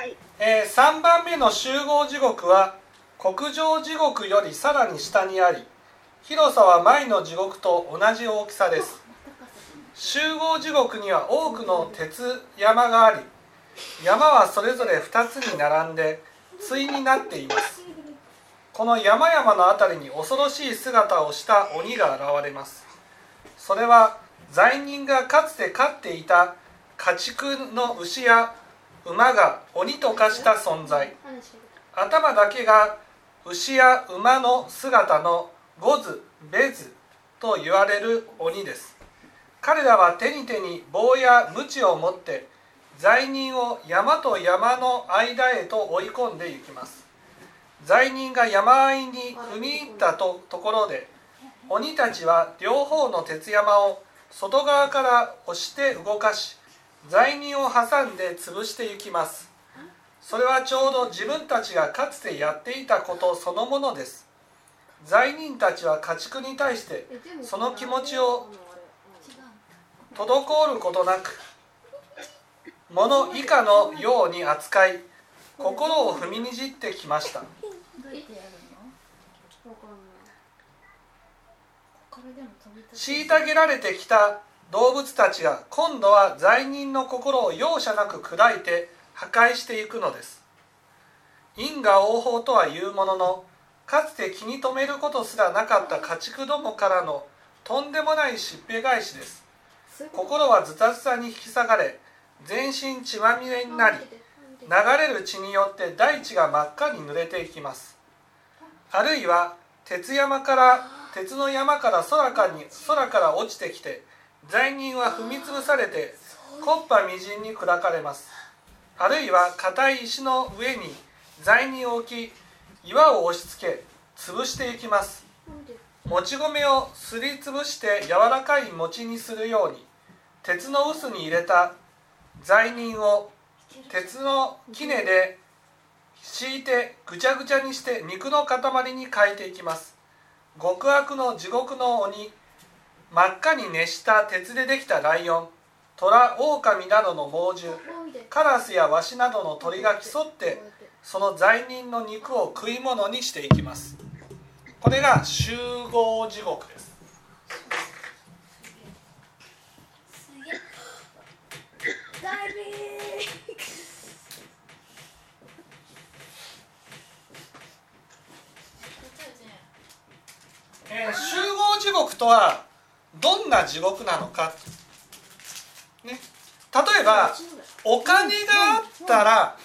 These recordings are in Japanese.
はい。えー3番目の集合地獄は国上地獄よりさらに下にあり広さは前の地獄と同じ大きさです。集合地獄には多くの鉄山があり山はそれぞれ2つに並んで対になっています。この山々のあたりに恐ろしい姿をした鬼が現れます。それは罪人がかつて飼っていた家畜の牛や馬が鬼と化した存在。頭だけが牛や馬の姿のゴズベズと言われる鬼です。彼らは手に手に棒や鞭を持って罪人を山と山の間へと追い込んでいきます。罪人が山あいに踏み入ったとところで鬼たちは両方の鉄山を外側から押して動かし罪人を挟んで潰していきます。それはちょうど自分たちがかつてやっていたことそのものです。罪人たちは家畜に対してその気持ちを滞ることなく物以下のように扱い心を踏みにじってきました。虐げられてきた動物たちが今度は罪人の心を容赦なく砕いて破壊していくのです。因果応報とはいうもののかつて気に留めることすらなかった家畜どもからのとんでもないしっぺ返しです。心はズタズタに引き裂かれ全身血まみれになり流れる血によって大地が真っ赤に濡れていきます。あるいは鉄山から鉄の山から空かに空から落ちてきて罪人は踏み潰されて木っ端みじんに砕かれます。あるいは硬い石の上に罪人を置き岩を押し付け潰していきます。もち米をすりつぶして柔らかい餅にするように鉄の臼に入れた罪人を鉄の杵で敷いてぐちゃぐちゃにして肉の塊に変えていきます。極悪の地獄の鬼真っ赤に熱した鉄でできたライオン虎狼などの猛獣カラスやワシなどの鳥が競ってその罪人の肉を食い物にしていきます。これが集合地獄です。えー集合地獄とはどんな地獄なのか、ね、例えばお金があったら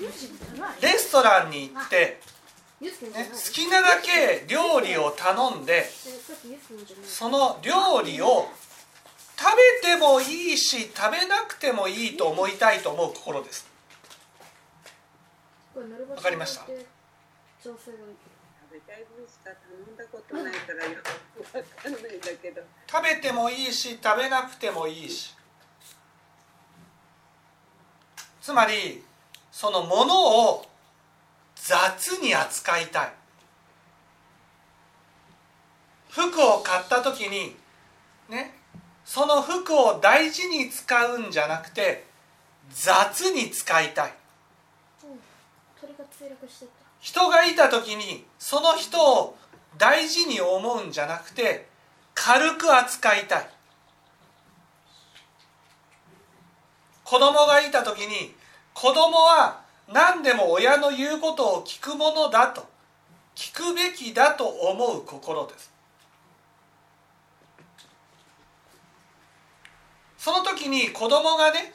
レストランに行って、ね、好きなだけ料理を頼んでその料理を食べてもいいし食べなくてもいいと思いたいと思う心です。わかりました？べたい分しか頼んだことないからよくわかんないんだけど。食べてもいいし食べなくてもいいし。つまりそのものを雑に扱いたい。服を買った時にねその服を大事に使うんじゃなくて雑に使いたい。鳥が墜落してった人がいた時にその人を大事に思うんじゃなくて軽く扱いたい。子供がいた時に子供は何でも親の言うことを聞くものだと聞くべきだと思う心です。その時に子供がね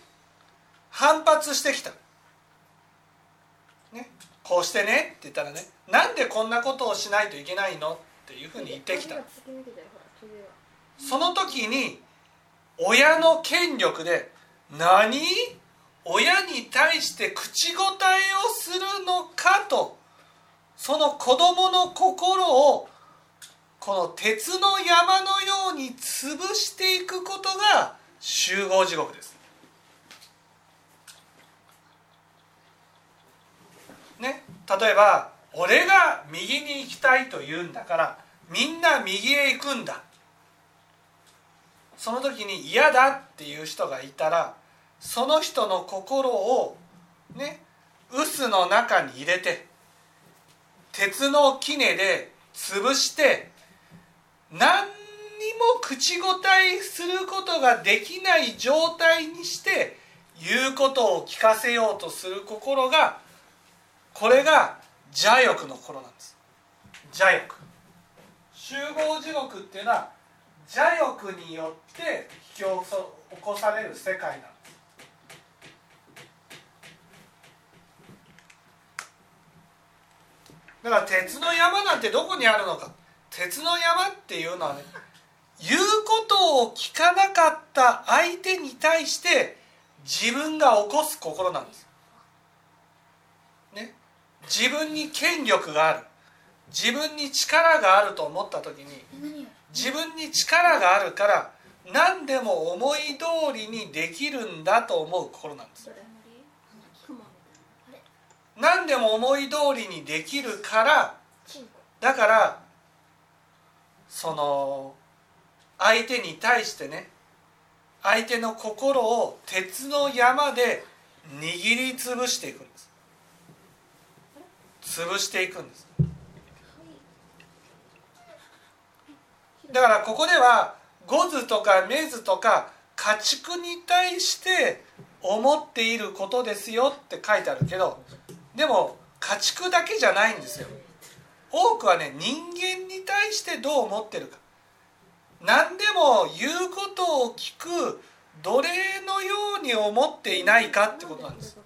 反発してきた。ね。こうしてねって言ったらねなんでこんなことをしないといけないのっていうふうに言ってきたその時に親の権力で何？親に対して口答えをするのかとその子供の心をこの鉄の山のように潰していくことが集合地獄です。ね、例えば俺が右に行きたいと言うんだからみんな右へ行くんだ。その時に嫌だっていう人がいたらその人の心をね臼の中に入れて鉄の杵で潰して何にも口答えすることができない状態にして言うことを聞かせようとする心がこれが邪欲の心なんです。邪欲。集合地獄っていうのは邪欲によって引き起こされる世界なんです。だから鉄の山なんてどこにあるのか。鉄の山っていうのはね言うことを聞かなかった相手に対して自分が起こす心なんです。ね、自分に権力がある。自分に力があると思った時に自分に力があるから何でも思い通りにできるんだと思う心なんです。何？でも思い通りにできるからだからその相手に対してね相手の心を鉄の山で握りつぶしていくんです潰していくんです。だからここでは五図とか目図とか家畜に対して思っていることですよって書いてあるけどでも家畜だけじゃないんですよ。多くはね人間に対してどう思ってるか。何でも言うことを聞く奴隷のように思っていないかってことなんです。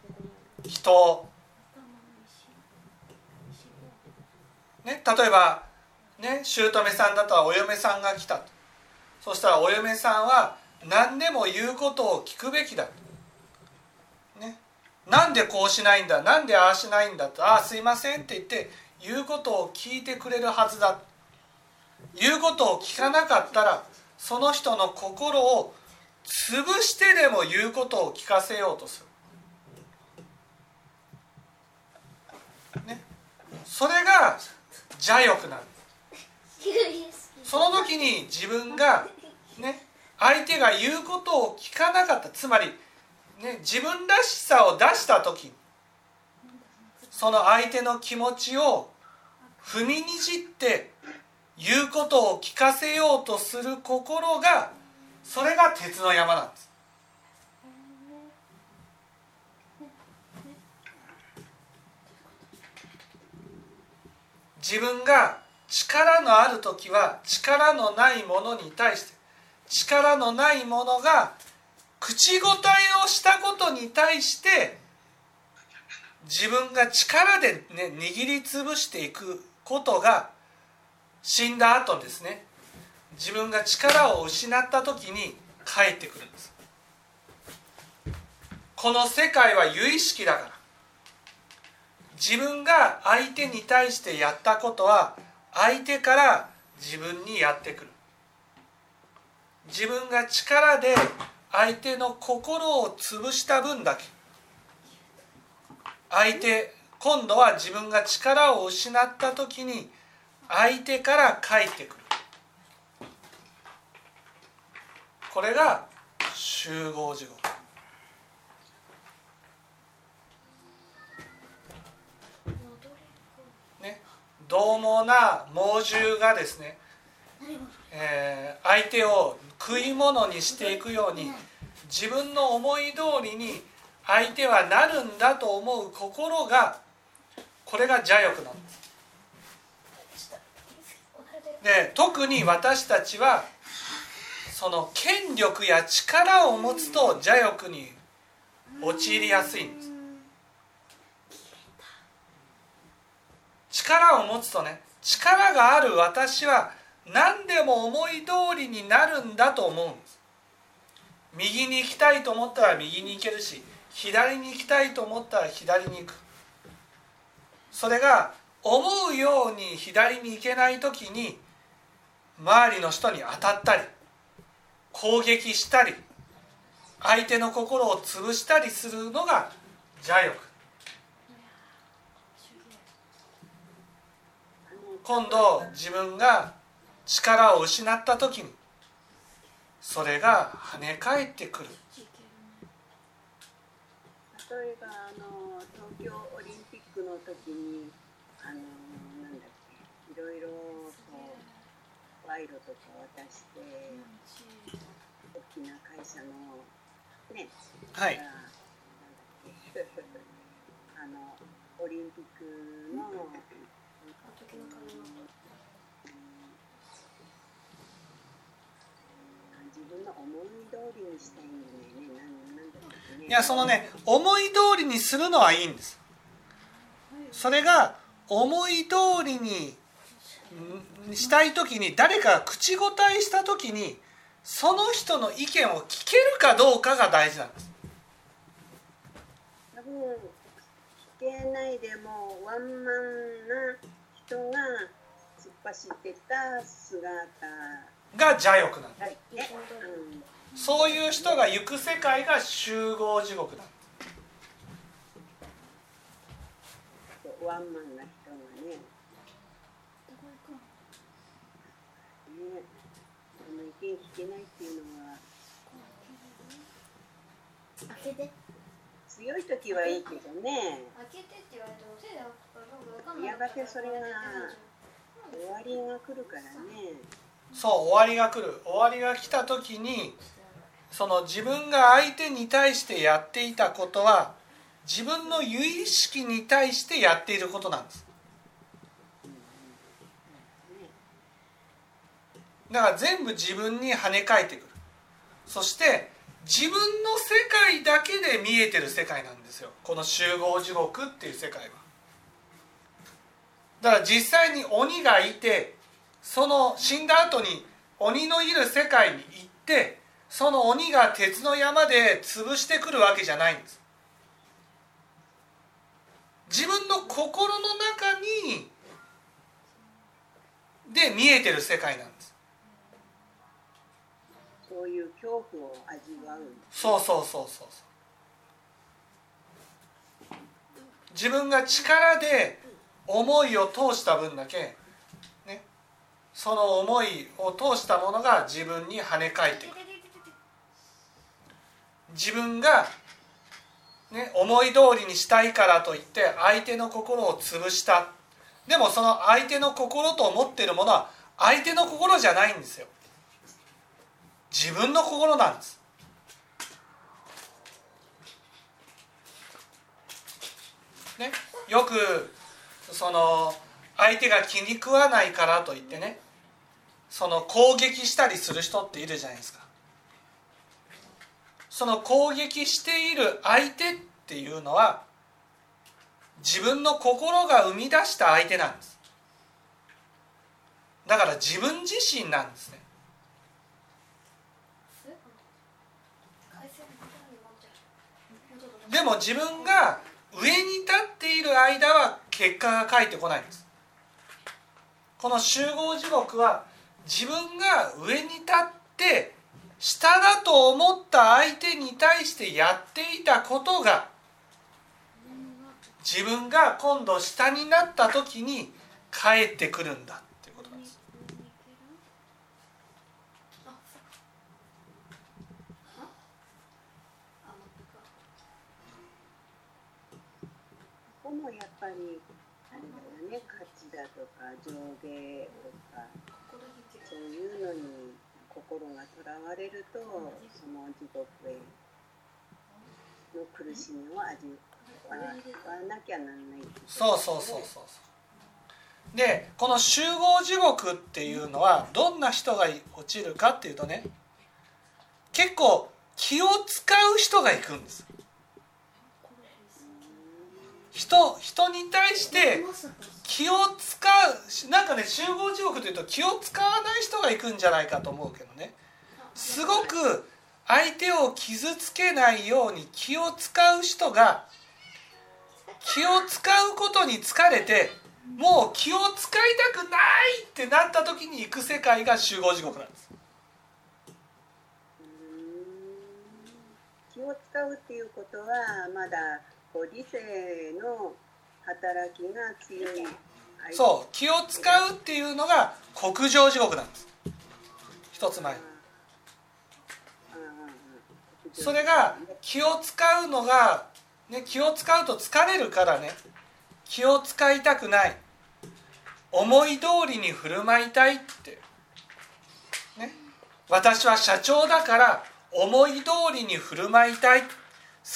人。ね、例えば、ね、姑さんだとお嫁さんが来たと。そしたらお嫁さんは何でも言うことを聞くべきだね、なんでこうしないんだなんでああしないんだと。ああすいませんって言って言うことを聞いてくれるはずだ言うことを聞かなかったらその人の心を潰してでも言うことを聞かせようとする。ね、それが邪欲なんですその時に自分がね相手が言うことを聞かなかった。つまり、ね、自分らしさを出した時その相手の気持ちを踏みにじって言うことを聞かせようとする心がそれが鉄の山なんです自分が力のある時は力のないものに対して力のないものが口答えをしたことに対して自分が力で、ね、握りつぶしていくことが死んだ後ですね。自分が力を失った時に帰ってくるんです。この世界は有意識だから。自分が相手に対してやったことは相手から自分にやってくる。自分が力で相手の心を潰した分だけ。相手今度は自分が力を失った時に相手から返ってくる。これが集合地獄。獰猛な猛獣がですね、えー、相手を食い物にしていくように自分の思い通りに相手はなるんだと思う心がこれが邪欲なんです。で特に私たちはその権力や力を持つと邪欲に陥りやすいんです力を持つとね力がある私は何でも思い通りになるんだと思うんです。右に行きたいと思ったら右に行けるし左に行きたいと思ったら左に行く。それが思うように左に行けない時に周りの人に当たったり攻撃したり相手の心を潰したりするのが邪欲。今度自分が力を失った時にそれが跳ね返ってくる。例えばあの東京オ時にあのなんだっけいろいろこう賄賂とか渡して大きな会社のねはい。あのオリンピックの時の鐘の自分の思い通りにしたいんだよねなんなんだっけね。いやそのね思い通りにするのはいいんです。それが思い通りにんしたい時に誰かが口答えした時にその人の意見を聞けるかどうかが大事なんです。多分聞けないでもワンマンな人が突っ走ってた姿が邪欲なんですがね、うん、そういう人が行く世界が集合地獄なんですそうワンマンな人がねねその意見聞けないっていうのは。開けて強い時はいいけどね。開けてって言われても手で開くかどうか分かんな。いやがてそれが終わりが来るからね。そう終わりが来る。終わりが来た時にその自分が相手に対してやっていたことは自分の由意識に対してやっていることなんです。だから全部自分に跳ね返ってくる。そして自分の世界だけで見えてる世界なんですよ。この集合地獄っていう世界は。だから実際に鬼がいてその死んだ後に鬼のいる世界に行ってその鬼が鉄の山で潰してくるわけじゃないんです。自分の心の中にで見えてる世界なんです。そういう恐怖を味わう。そうそうそうそう。自分が力で思いを通した分だけねその思いを通したものが自分に跳ね返ってくる。自分が、ね、思い通りにしたいからといって相手の心を潰した。でもその相手の心と思ってるものは相手の心じゃないんですよ。自分の心なんです。ね、よくその相手が気に食わないからといってね。その攻撃したりする人っているじゃないですか。その攻撃している相手っていうのは自分の心が生み出した相手なんです。だから自分自身なんですね回線のところに持ってるもうちょっとでも自分が上に立っている間は結果が返ってこないんです。この集合地獄は自分が上に立って下だと思った相手に対してやっていたことが自分が今度下になった時に返ってくるんだっていうことなんですあそっかはあ待ってかこもやっぱりあれだよね価値だとか上下とかそういうのに心がとらわれるとその地獄への苦しみを味わわなきゃなんないってい。そうそうそうそうそう。でこの集合地獄っていうのはどんな人が落ちるかっていうとね結構気を使う人が行くんです。人人に対して気を使うなんかね集合地獄というと気を使わない人が行くんじゃないかと思うけどね。すごく相手を傷つけないように気を使う人が気を使うことに疲れてもう気を使いたくないってなった時に行く世界が集合地獄なんです。気を使うっていうことはまだこう理性の働きが強いそう気を使うっていうのが国上地獄なんです。一つ前。それが気を使うのが、ね、気を使うと疲れるからね。気を使いたくない。思い通りに振る舞いたいって。ね。私は社長だから思い通りに振る舞いたい。好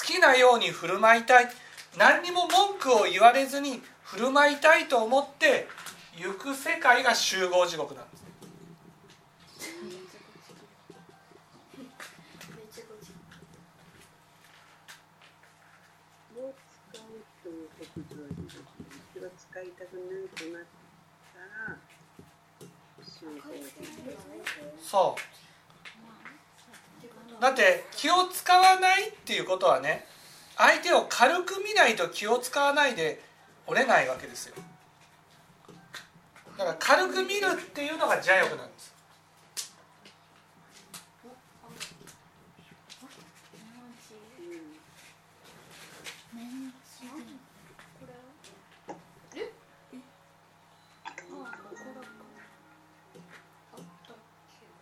きなように振る舞いたい。何にも文句を言われずに振る舞いたいと思って行く世界が集合地獄なんですそうだって気を使わないっていうことはね相手を軽く見ないと気を使わないで折れないわけですよ。だから軽く見るっていうのが邪欲なんです。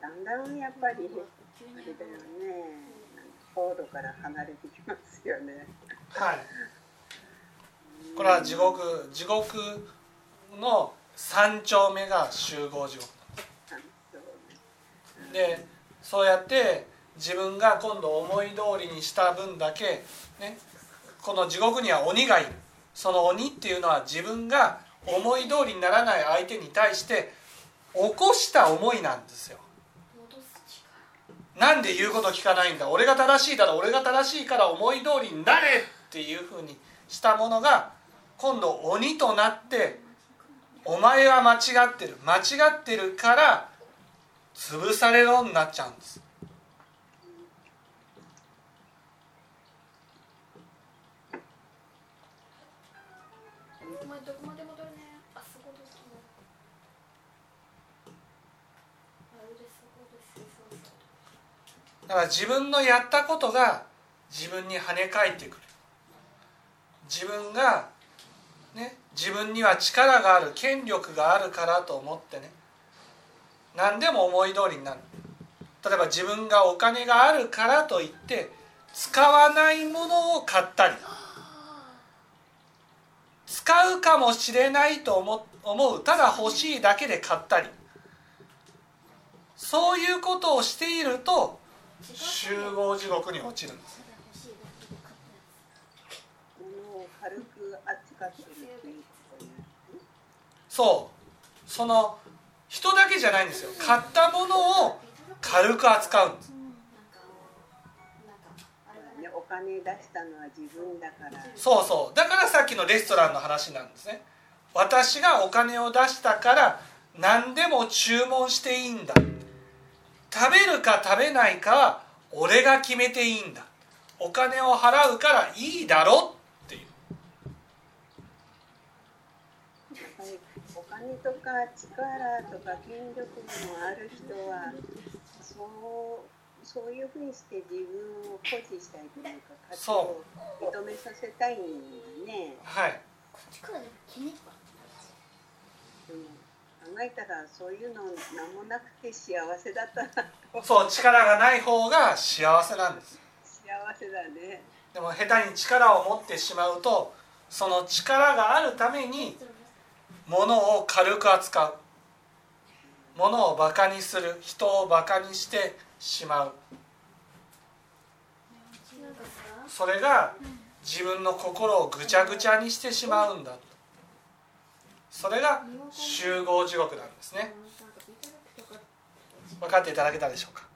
だんだんやっぱり。あれだよね。高度から離れてきますよね。はい。これは地獄地獄の三丁目が集合地獄。でそうやって自分が今度思い通りにした分だけねこの地獄には鬼がいる。その鬼っていうのは自分が思い通りにならない相手に対して起こした思いなんですよなんで言うこと聞かないんだ。俺が正しいだろ俺が正しいから思い通りになれっていうふうにしたものが今度鬼となってお前は間違ってる。間違ってるから潰されろになっちゃうんですお前どこまで戻るねあそこですねあれですそこですそうそうだから自分のやったことが自分に跳ね返ってくる。自分がね自分には力がある権力があるからと思ってね。何でも思い通りになる。例えば自分がお金があるからといって使わないものを買ったり。使うかもしれないと思思うただ欲しいだけで買ったり。そういうことをしていると集合地獄に落ちるんですそう。その人だけじゃないんですよ。買ったものを軽く扱うんです。お金出したのは自分だから。そうそう。だからさっきのレストランの話なんですね。私がお金を出したから何でも注文していいんだ食べるか食べないかは俺が決めていいんだ。お金を払うからいいだろっていう。お金とか力とか権力のある人はそうそういうふうにして自分を誇示したいというか価値を認めさせたいんだね。はい。こっ考えたらそういうの何もなくて幸せだったなと。そう力がない方が幸せなんです。幸せだね。でも下手に力を持ってしまうとその力があるために物を軽く扱う。物をバカにする。人をバカにしてしまう。それが自分の心をぐちゃぐちゃにしてしまうんだそれが集合地獄なんですね。分かっていただけたでしょうか？